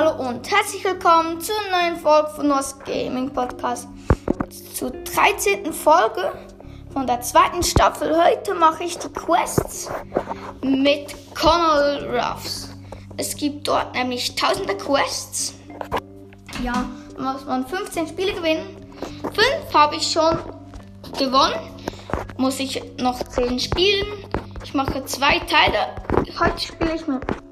Hallo und herzlich willkommen zur neuen Folge von Nos Gaming Podcast. Zur 13. Folge von der zweiten Staffel. Heute mache ich die Quests mit Connell Ruffs. Es gibt dort nämlich tausende Quests. Ja, da muss man 15 Spiele gewinnen. 5 habe ich schon gewonnen. Muss ich noch 10 spielen. Ich mache zwei Teile. Heute spiele ich mit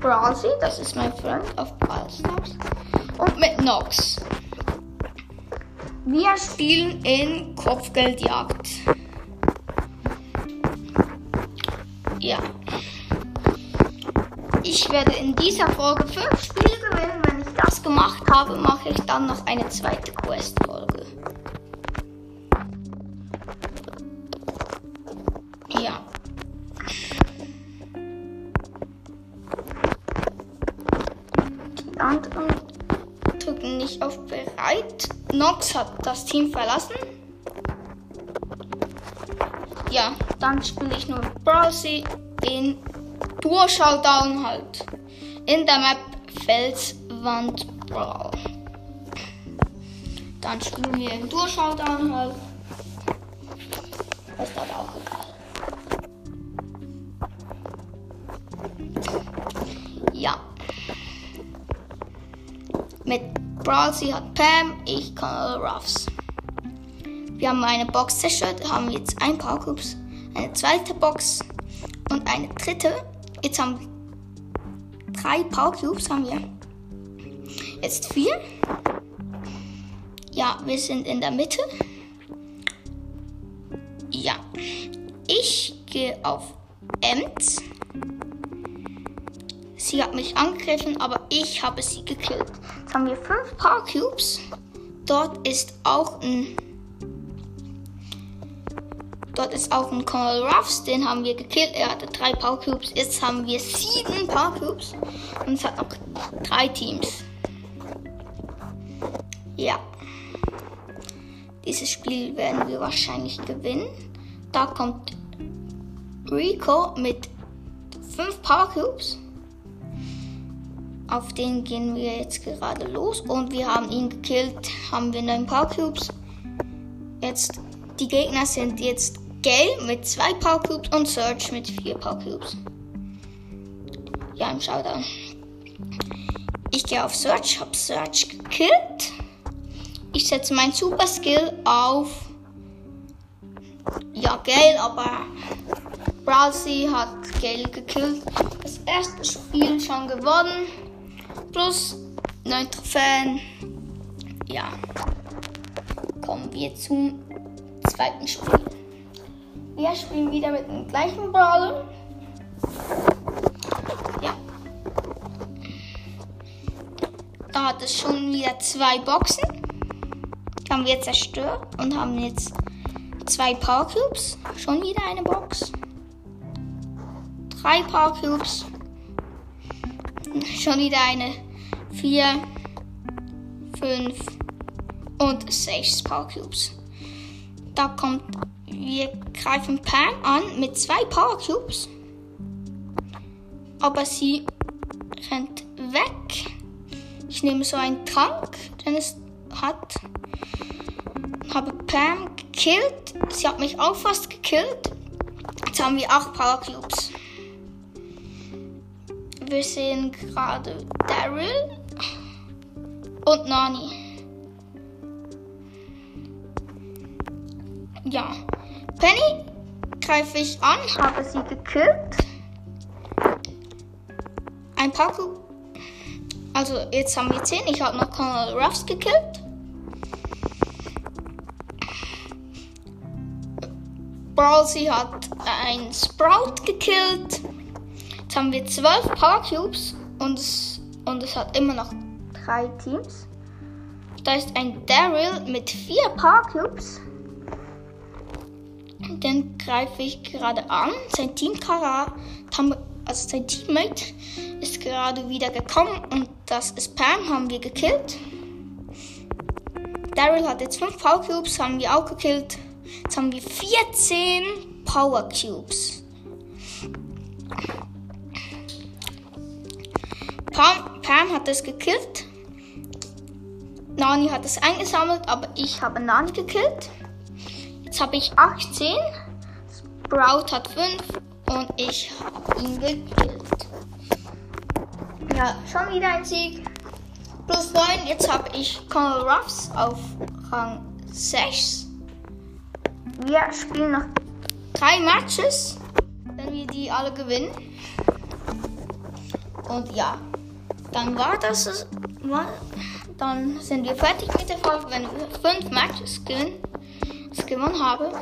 Brawlsy, das ist mein Freund auf Brawl Stars. Und mit Nox. Wir spielen in Kopfgeldjagd. Ja. Ich werde in dieser Folge fünf Spiele gewinnen. Wenn ich das gemacht habe, mache ich dann noch eine zweite Quest-Folge. Hat das Team verlassen. Ja, dann spiele ich nur Browsy in Duo Showdown halt. In der Map Felswand Brawl. Dann spielen wir in Duo Showdown halt. Das aber auch egal. Ja. Mit Brawlsy hat Pam, ich Connell Ruffs. Wir haben eine Box zerstört, haben jetzt ein paar Cubes, eine zweite Box und eine dritte. Jetzt haben wir drei Power Cubes haben wir. Jetzt vier. Ja, wir sind in der Mitte. Ja. Ich gehe auf Ems. Sie hat mich angegriffen, aber ich habe sie gekillt. Jetzt haben wir fünf Power Cubes. Dort ist auch ein Dort ist auch ein Colonel Ruffs, den haben wir gekillt. Er hatte drei Power Cubes. Jetzt haben wir sieben Power Cubes. Und es hat noch drei Teams. Ja. Dieses Spiel werden wir wahrscheinlich gewinnen. Da kommt Rico mit fünf Power Cubes. Auf den gehen wir jetzt gerade los. Und wir haben ihn gekillt. Haben wir neun Power Cubes. Jetzt, die Gegner sind jetzt Gale mit zwei Power Cubes und Search mit vier Power Cubes. Ja, im Showdown. Ich gehe auf Search, hab Search gekillt. Ich setze mein Super Skill auf. Ja, Gale, aber Browsy hat Gale gekillt. Das erste Spiel schon gewonnen. Plus 9 Trophäen. Ja. Kommen wir zum zweiten Spiel. Wir spielen wieder mit dem gleichen Brawler. Ja. Da hat es schon wieder zwei Boxen. Die haben wir zerstört und haben jetzt zwei Power Cubes. Schon wieder eine Box. Drei Power Cubes. Schon wieder eine. Vier. Fünf. Und sechs Power Cubes. Da kommt wir greifen Pam an mit zwei Power Cubes. Aber sie rennt weg. Ich nehme so einen Trank, den es hat. Habe Pam gekillt. Sie hat mich auch fast gekillt. Jetzt haben wir acht Power Cubes. Wir sehen gerade Daryl und Nani. Ja. Penny greife ich an, habe sie gekillt. Ein paar Ku Also jetzt haben wir 10. Ich habe noch Colonel Ruffs gekillt. Brawlsy hat ein Sprout gekillt. Haben wir 12 Power Cubes und es, und es hat immer noch drei Teams. Da ist ein Daryl mit vier Power Cubes. Den greife ich gerade an. Sein Teamkarat, also sein Teammate, ist gerade wieder gekommen und das ist Pam, haben wir gekillt. Daryl hat jetzt 5 Power Cubes, haben wir auch gekillt. Jetzt haben wir 14 Power Cubes. Pam, Pam hat es gekillt. Nani hat es eingesammelt, aber ich habe Nani gekillt. Jetzt habe ich 18. Sprout hat 5 und ich habe ihn gekillt. Ja, schon wieder ein Sieg. Plus 9. Jetzt habe ich Colonel Ruffs auf Rang 6. Wir spielen noch drei Matches, wenn wir die alle gewinnen. Und ja, dann war das. War, dann sind wir fertig mit der Folge, wenn wir fünf Matches gewinnen, gewonnen haben.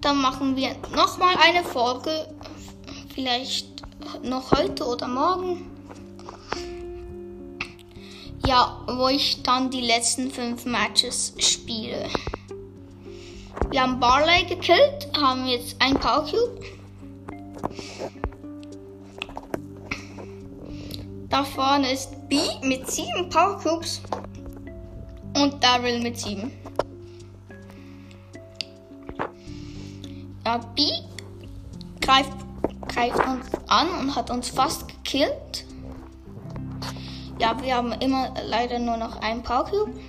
Dann machen wir nochmal eine Folge, vielleicht noch heute oder morgen. Ja, wo ich dann die letzten fünf Matches spiele. Wir haben Barley gekillt, haben jetzt ein Power Da vorne ist B mit sieben Power Cubes und Daryl mit sieben. Ja, B greift, greift uns an und hat uns fast gekillt. Ja, wir haben immer leider nur noch ein Power Cube.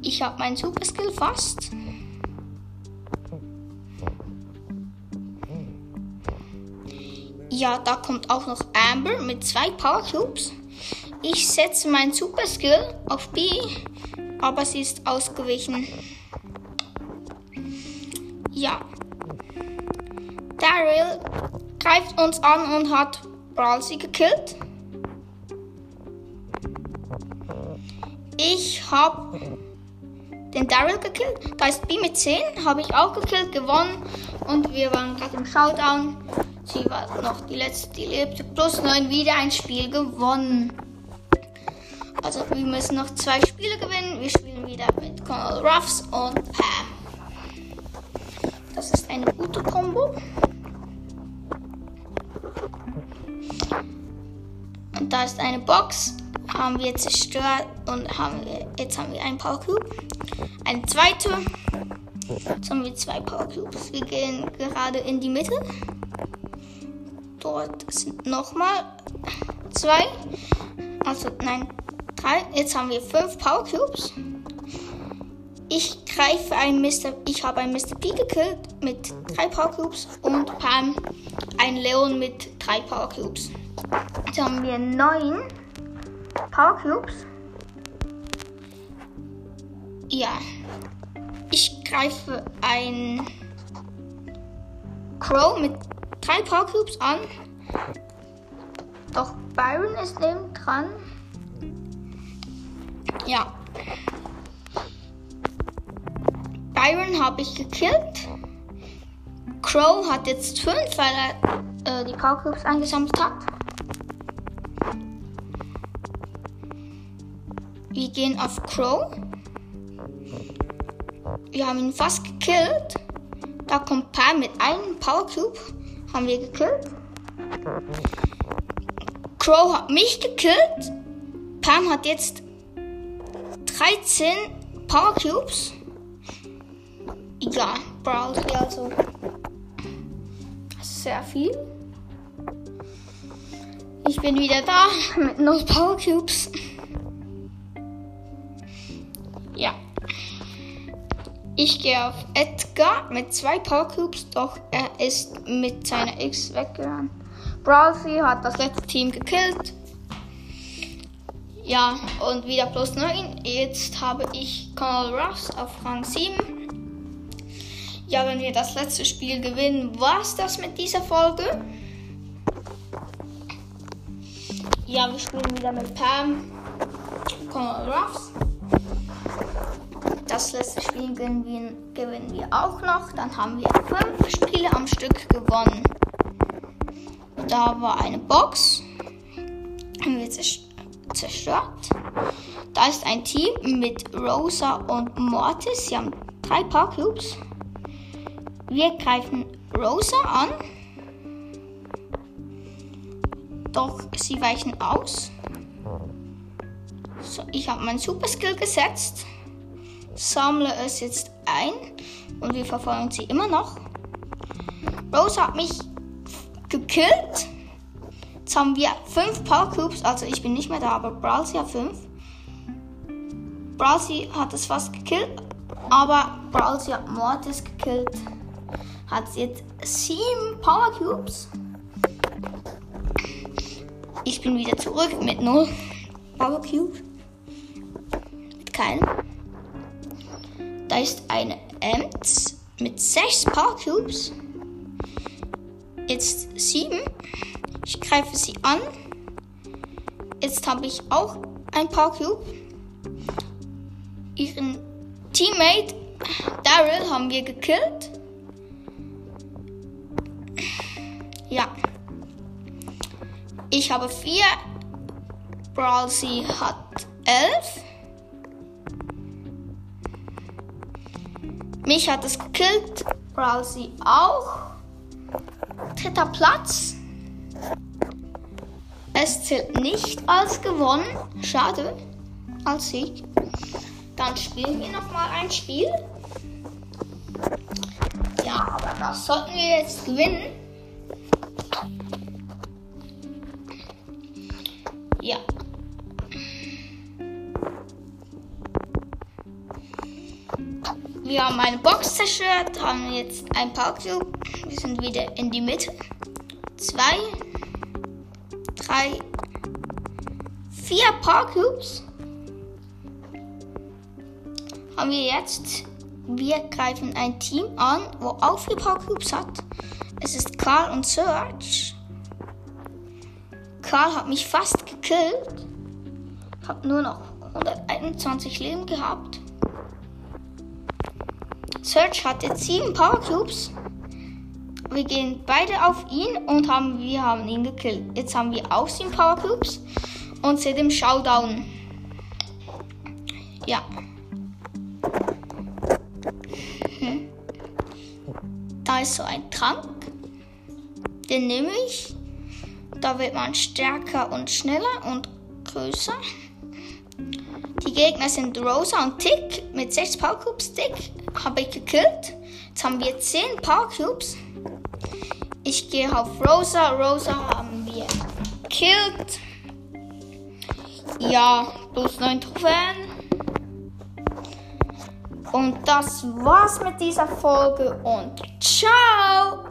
Ich habe meinen Super Skill fast. Ja, da kommt auch noch Amber mit zwei Power Cubes. Ich setze meinen Super Skill auf B, aber sie ist ausgewichen. Ja. Daryl greift uns an und hat Brawlsy gekillt. Ich habe den Daryl gekillt. Da ist B mit 10, habe ich auch gekillt, gewonnen. Und wir waren gerade im Showdown. Sie war noch die letzte, die lebte. Plus 9 wieder ein Spiel gewonnen. Also wir müssen noch zwei Spiele gewinnen. Wir spielen wieder mit Colonel Ruffs und Pam. Das ist eine gute Combo. Und da ist eine Box haben wir zerstört und haben wir, jetzt haben wir einen Power Cube. Eine zweite. Jetzt haben wir zwei Power Cubes. Wir gehen gerade in die Mitte. Dort sind nochmal zwei. Also nein, drei. Jetzt haben wir fünf Power Cubes. Ich greife ein Mr. Ich habe einen Mr. P gekillt mit drei Power Cubes und Pam ein Leon mit drei Power Cubes. Jetzt haben wir neun. Power Cubes. Ja. Ich greife ein Crow mit drei Power Cubes an. Doch Byron ist neben dran. Ja. Byron habe ich gekillt. Crow hat jetzt fünf, weil er äh, die Power Cubes eingesammelt hat. Wir gehen auf Crow. Wir haben ihn fast gekillt. Da kommt Pam mit einem Power Cube. Haben wir gekillt. Crow hat mich gekillt. Pam hat jetzt 13 Power Cubes. Ja, Browser also. Sehr viel. Ich bin wieder da mit null Power Cubes. Ich gehe auf Edgar mit zwei Power Cubes, doch er ist mit seiner X weggerannt. Browsy hat das letzte Team gekillt. Ja, und wieder plus 9. Jetzt habe ich Colonel Ruffs auf Rang 7. Ja, wenn wir das letzte Spiel gewinnen, war es das mit dieser Folge. Ja, wir spielen wieder mit Pam, Colonel Ruffs. Das letzte Spiel gewinnen wir, gewinnen wir auch noch. Dann haben wir fünf Spiele am Stück gewonnen. Da war eine Box. Haben wir zerstört. Da ist ein Team mit Rosa und Mortis. Sie haben drei Power Cubes. Wir greifen Rosa an. Doch sie weichen aus. So, ich habe meinen Super Skill gesetzt sammle es jetzt ein und wir verfolgen sie immer noch. Rose hat mich gekillt. Jetzt haben wir 5 Power Cubes, also ich bin nicht mehr da, aber Brawlsy hat 5. Brawlsy hat es fast gekillt, aber Brawlsy hat Mortis gekillt. Hat jetzt 7 Power Cubes. Ich bin wieder zurück mit 0 Power Cubes. Mit keinem. Da ist eine Ems mit 6 Power Cubes. Jetzt 7. Ich greife sie an. Jetzt habe ich auch ein Power Cube. Ihren Teammate Daryl haben wir gekillt. Ja. Ich habe 4. Brawlsy hat 11. Mich hat es gekillt. Brawlsy auch. Dritter Platz. Es zählt nicht als gewonnen. Schade. Als Sieg. Dann spielen wir noch mal ein Spiel. Ja, aber das sollten wir jetzt gewinnen. Haben eine Box zerstört, haben jetzt ein Power Cube. Wir sind wieder in die Mitte. Zwei, drei, vier Power Cubes. Haben wir jetzt. Wir greifen ein Team an, wo auch vier Power Cubes hat. Es ist Karl und Search. Karl hat mich fast gekillt. Habe nur noch 121 Leben gehabt. Search hat jetzt sieben Power Cubes. Wir gehen beide auf ihn und haben, wir haben ihn gekillt. Jetzt haben wir auch sieben Power Cubes und sind im Showdown. Ja. Hm. Da ist so ein Trank. Den nehme ich. Da wird man stärker und schneller und größer. Die Gegner sind Rosa und Tick mit 6 Power Cubes. Tick habe ich gekillt. Jetzt haben wir 10 Power Cubes. Ich gehe auf Rosa. Rosa haben wir gekillt. Ja, plus 9 Trophäen. Und das war's mit dieser Folge und ciao!